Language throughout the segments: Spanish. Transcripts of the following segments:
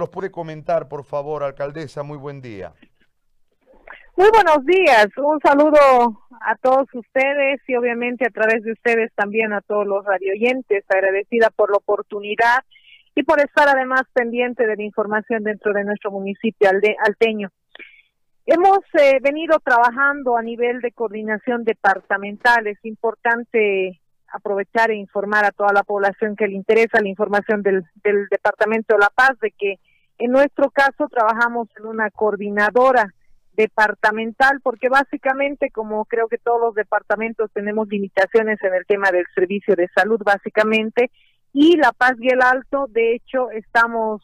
los puede comentar, por favor, alcaldesa? Muy buen día. Muy buenos días, un saludo a todos ustedes y obviamente a través de ustedes también a todos los radioyentes, agradecida por la oportunidad y por estar además pendiente de la información dentro de nuestro municipio alteño. Hemos eh, venido trabajando a nivel de coordinación departamental, es importante aprovechar e informar a toda la población que le interesa la información del, del Departamento de La Paz de que en nuestro caso trabajamos en una coordinadora departamental porque básicamente como creo que todos los departamentos tenemos limitaciones en el tema del servicio de salud básicamente y La Paz y el Alto de hecho estamos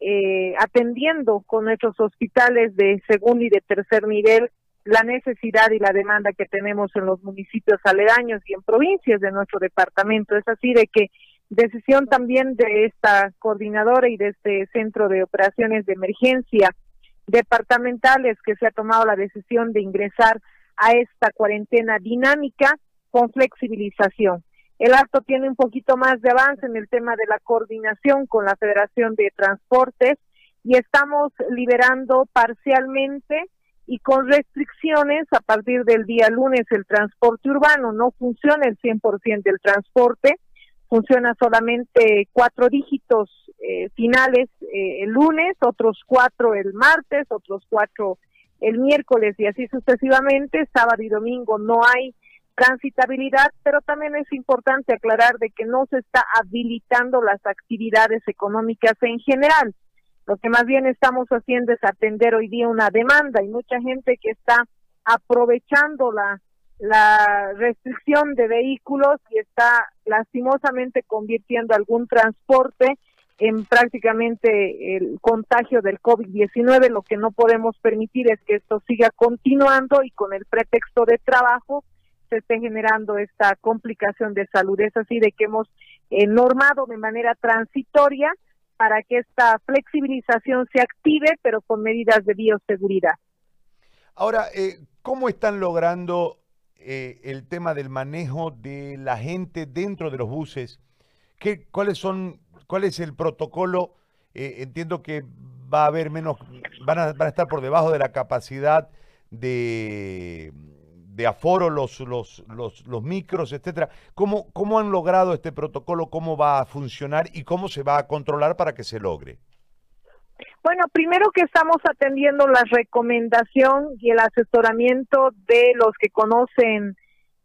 eh, atendiendo con nuestros hospitales de segundo y de tercer nivel la necesidad y la demanda que tenemos en los municipios aledaños y en provincias de nuestro departamento. Es así de que decisión también de esta coordinadora y de este centro de operaciones de emergencia departamentales que se ha tomado la decisión de ingresar a esta cuarentena dinámica con flexibilización. El acto tiene un poquito más de avance en el tema de la coordinación con la Federación de Transportes y estamos liberando parcialmente y con restricciones a partir del día lunes el transporte urbano. No funciona el 100% del transporte, funciona solamente cuatro dígitos eh, finales eh, el lunes, otros cuatro el martes, otros cuatro el miércoles y así sucesivamente. Sábado y domingo no hay transitabilidad, pero también es importante aclarar de que no se está habilitando las actividades económicas en general. Lo que más bien estamos haciendo es atender hoy día una demanda y mucha gente que está aprovechando la, la restricción de vehículos y está lastimosamente convirtiendo algún transporte en prácticamente el contagio del COVID-19. Lo que no podemos permitir es que esto siga continuando y con el pretexto de trabajo se esté generando esta complicación de salud. Es así de que hemos eh, normado de manera transitoria para que esta flexibilización se active, pero con medidas de bioseguridad. Ahora, eh, ¿cómo están logrando eh, el tema del manejo de la gente dentro de los buses? ¿Qué, cuáles son, ¿Cuál es el protocolo? Eh, entiendo que va a haber menos, van a, van a estar por debajo de la capacidad de de aforo, los, los, los, los micros, etcétera. ¿Cómo, ¿Cómo han logrado este protocolo? ¿Cómo va a funcionar y cómo se va a controlar para que se logre? Bueno, primero que estamos atendiendo la recomendación y el asesoramiento de los que conocen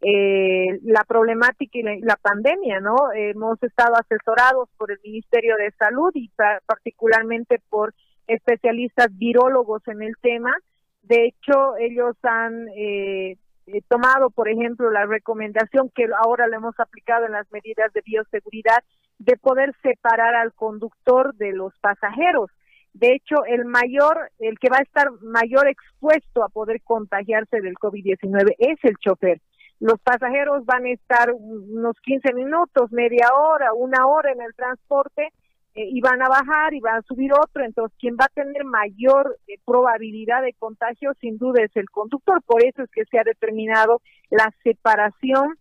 eh, la problemática y la, pandemia, ¿no? hemos estado asesorados por el Ministerio de Salud y particularmente por especialistas virólogos en el tema. De hecho, ellos han eh, eh, tomado, por ejemplo, la recomendación que ahora le hemos aplicado en las medidas de bioseguridad de poder separar al conductor de los pasajeros. De hecho, el mayor, el que va a estar mayor expuesto a poder contagiarse del COVID-19 es el chofer. Los pasajeros van a estar unos 15 minutos, media hora, una hora en el transporte eh, y van a bajar y van a subir otro, entonces quien va a tener mayor eh, probabilidad de contagio sin duda es el conductor, por eso es que se ha determinado la separación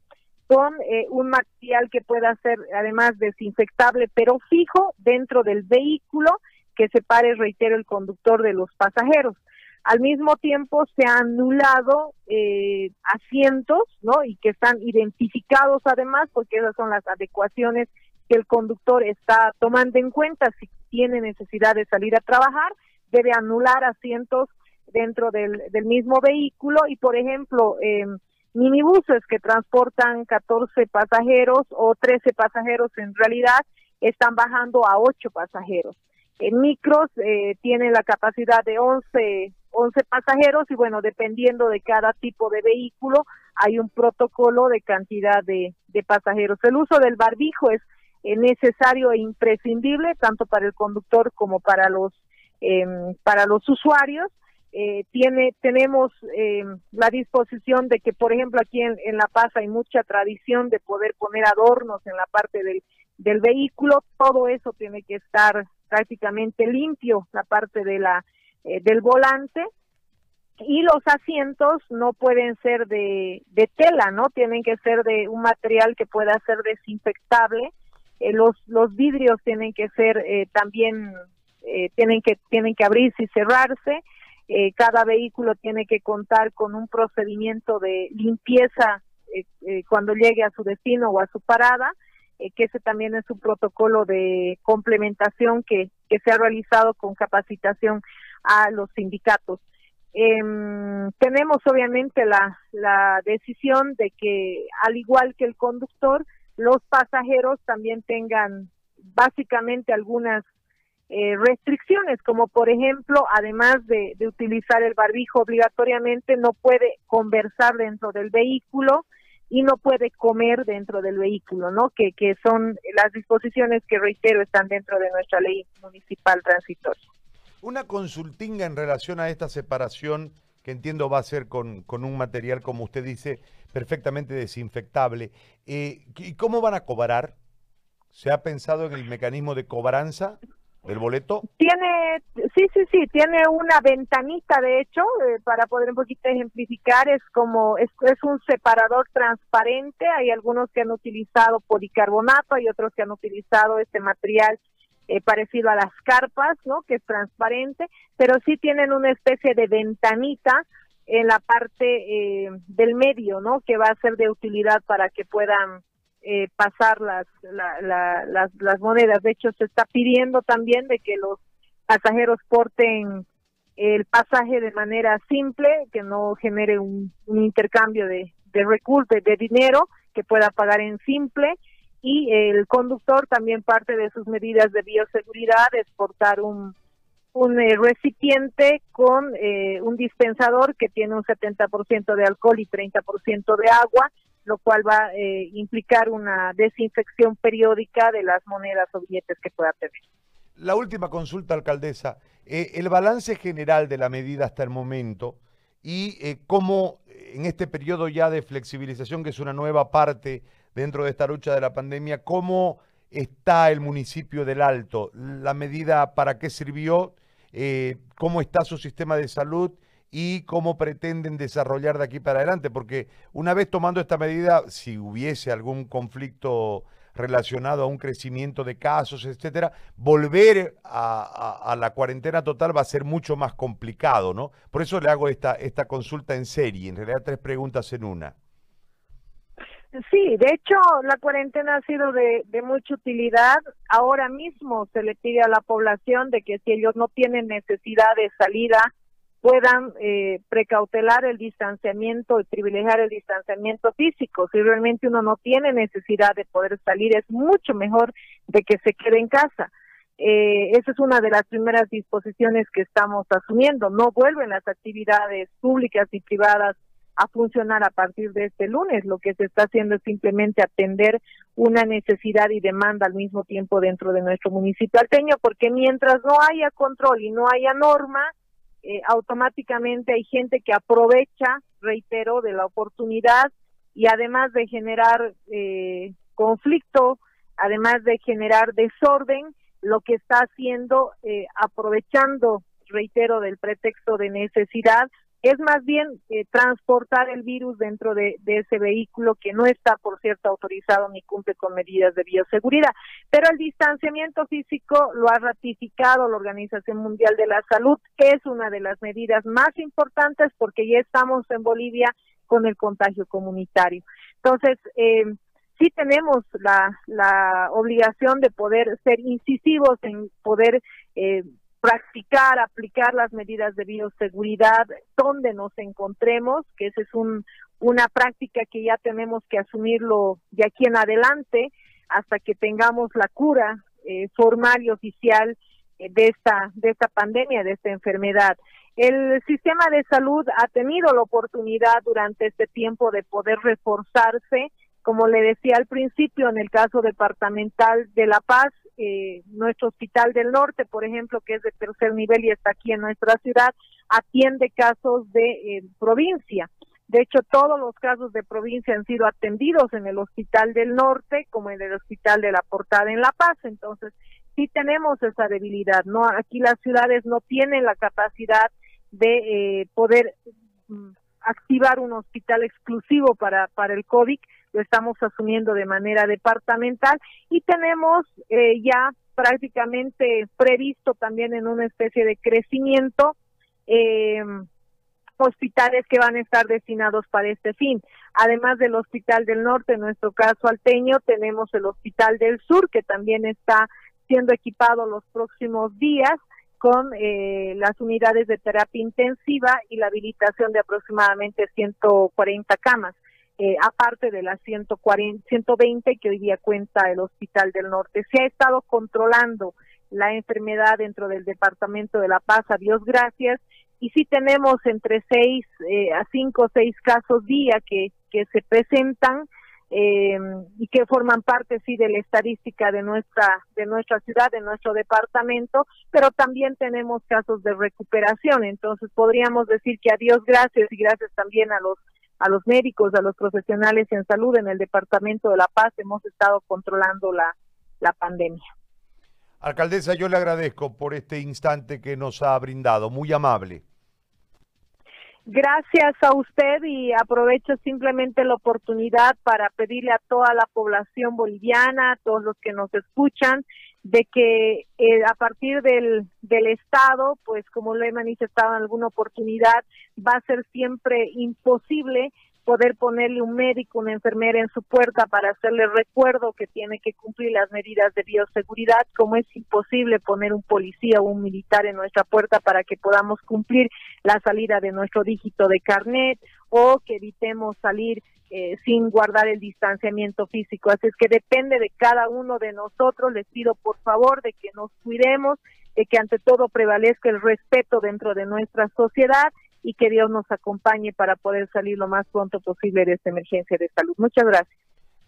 con eh, un material que pueda ser además desinfectable pero fijo dentro del vehículo que separe, reitero, el conductor de los pasajeros. Al mismo tiempo se han anulado asientos, ¿no? Y que están identificados además, porque esas son las adecuaciones que el conductor está tomando en cuenta si tiene necesidad de salir a trabajar, debe anular asientos dentro del, mismo vehículo y, por ejemplo, eh, minibuses que transportan 14 pasajeros o 13 pasajeros en realidad están bajando a 8 pasajeros. En micros eh, tienen la capacidad de 11, 11 pasajeros y bueno, dependiendo de cada tipo de vehículo, hay un protocolo de cantidad de, de pasajeros. El uso del barbijo es necesario e imprescindible tanto para el conductor como para los em, para los usuarios eh, tiene tenemos em, la disposición de que por ejemplo aquí en, La Paz hay mucha tradición de poder poner adornos en la parte del, del vehículo todo eso tiene que estar prácticamente limpio la parte de la eh, del volante y los asientos no pueden ser de, de tela, ¿no? Tienen que ser de un material que pueda ser desinfectable eh, los, los vidrios tienen que ser eh, también eh, tienen que tienen que abrirse y cerrarse. Eh, cada vehículo tiene que contar con un procedimiento de limpieza cuando llegue a su destino o a su parada, que ese también es un protocolo de complementación que, que se ha realizado con capacitación a los sindicatos. Eh, tenemos obviamente la, la decisión de que, al igual que el conductor, los pasajeros también tengan básicamente algunas eh, restricciones, como por ejemplo, además de, de, utilizar el barbijo obligatoriamente, no puede conversar dentro del vehículo y no puede comer dentro del vehículo, ¿no? Que, que son las disposiciones que, reitero, están dentro de nuestra ley municipal transitoria. Una consultinga en relación a esta separación que entiendo va a ser con, un material, como usted dice, perfectamente desinfectable. Eh, ¿Y cómo van a cobrar? ¿Se ha pensado en el mecanismo de cobranza del boleto? Tiene, sí, sí, sí, tiene una ventanita, de hecho, eh, para poder un poquito ejemplificar, es como, es, es un separador transparente, hay algunos que han utilizado policarbonato, hay otros que han utilizado este material eh, parecido a las carpas, ¿no? Que es transparente, pero sí tienen una especie de ventanita en la parte eh, del medio, ¿no? Que va a ser de utilidad para que puedan eh, pasar las, las, las monedas. De hecho, se está pidiendo también de que los pasajeros porten el pasaje de manera simple, que no genere un, intercambio de, de de dinero, que pueda pagar en simple y el conductor también parte de sus medidas de bioseguridad es portar un, un eh, recipiente con eh, un dispensador que tiene un 70% de alcohol y 30% de agua, lo cual va a eh, implicar una desinfección periódica de las monedas o billetes que pueda tener. La última consulta, alcaldesa. el balance general de la medida hasta el momento y cómo en este periodo ya de flexibilización, que es una nueva parte dentro de esta lucha de la pandemia, ¿cómo está el municipio del Alto? ¿La medida para qué sirvió? Eh, ¿Cómo está su sistema de salud? Y cómo pretenden desarrollar de aquí para adelante, porque una vez tomando esta medida, si hubiese algún conflicto relacionado a un crecimiento de casos, etcétera, volver a, la cuarentena total va a ser mucho más complicado, ¿no? Por eso le hago esta, esta consulta en serie, en realidad tres preguntas en una. Sí, de hecho, la cuarentena ha sido de, mucha utilidad. Ahora mismo se le pide a la población de que si ellos no tienen necesidad de salida, puedan eh, precautelar el distanciamiento y privilegiar el distanciamiento físico. Si realmente uno no tiene necesidad de poder salir, es mucho mejor de que se quede en casa. Eh, esa es una de las primeras disposiciones que estamos asumiendo. No vuelven las actividades públicas y privadas a funcionar a partir de este lunes. Lo que se está haciendo es simplemente atender una necesidad y demanda al mismo tiempo dentro de nuestro municipio alteño, porque mientras no haya control y no haya norma, eh, automáticamente hay gente que aprovecha, reitero, de la oportunidad y además de generar eh, conflicto, además de generar desorden, lo que está haciendo, eh, aprovechando, reitero, del pretexto de necesidad, es más bien eh, transportar el virus dentro de, ese vehículo que no está, por cierto, autorizado ni cumple con medidas de bioseguridad. Pero el distanciamiento físico lo ha ratificado la Organización Mundial de la Salud, es una de las medidas más importantes porque ya estamos en Bolivia con el contagio comunitario. Entonces, eh, sí tenemos la, la obligación de poder ser incisivos en poder eh, practicar, aplicar las medidas de bioseguridad donde nos encontremos, que esa es un, una práctica que ya tenemos que asumirlo de aquí en adelante hasta que tengamos la cura eh, formal y oficial eh, de esta de esta pandemia, de esta enfermedad. El sistema de salud ha tenido la oportunidad durante este tiempo de poder reforzarse como le decía al principio, en el caso departamental de La Paz, eh, nuestro hospital del norte, por ejemplo, que es de tercer nivel y está aquí en nuestra ciudad, atiende casos de eh, provincia. De hecho, todos los casos de provincia han sido atendidos en el hospital del norte, como en el hospital de la Portada en La Paz. Entonces, sí tenemos esa debilidad. No, aquí las ciudades no tienen la capacidad de eh, poder mm, activar un hospital exclusivo para para el COVID lo estamos asumiendo de manera departamental y tenemos eh, ya prácticamente previsto también en una especie de crecimiento. Eh, hospitales que van a estar destinados para este fin. Además del Hospital del Norte, en nuestro caso alteño, tenemos el Hospital del Sur, que también está siendo equipado los próximos días con eh, las unidades de terapia intensiva y la habilitación de aproximadamente 140 camas, eh, aparte de las 140, 120 que hoy día cuenta el Hospital del Norte. Se ha estado controlando la enfermedad dentro del Departamento de La Paz, a Dios gracias, y sí tenemos entre seis eh, a cinco o seis casos día que, que se presentan eh, y que forman parte sí de la estadística de nuestra de nuestra ciudad de nuestro departamento pero también tenemos casos de recuperación entonces podríamos decir que a Dios gracias y gracias también a los a los médicos a los profesionales en salud en el departamento de La Paz hemos estado controlando la la pandemia Alcaldesa, yo le agradezco por este instante que nos ha brindado, muy amable. Gracias a usted y aprovecho simplemente la oportunidad para pedirle a toda la población boliviana, a todos los que nos escuchan, de que eh, a partir del, del Estado, pues como lo he manifestado en alguna oportunidad, va a ser siempre imposible poder ponerle un médico, una enfermera en su puerta para hacerle recuerdo que tiene que cumplir las medidas de bioseguridad, como es imposible poner un policía o un militar en nuestra puerta para que podamos cumplir la salida de nuestro dígito de carnet o que evitemos salir eh, sin guardar el distanciamiento físico. Así es que depende de cada uno de nosotros. Les pido por favor de que nos cuidemos, de que ante todo prevalezca el respeto dentro de nuestra sociedad y que Dios nos acompañe para poder salir lo más pronto posible de esta emergencia de salud. Muchas gracias.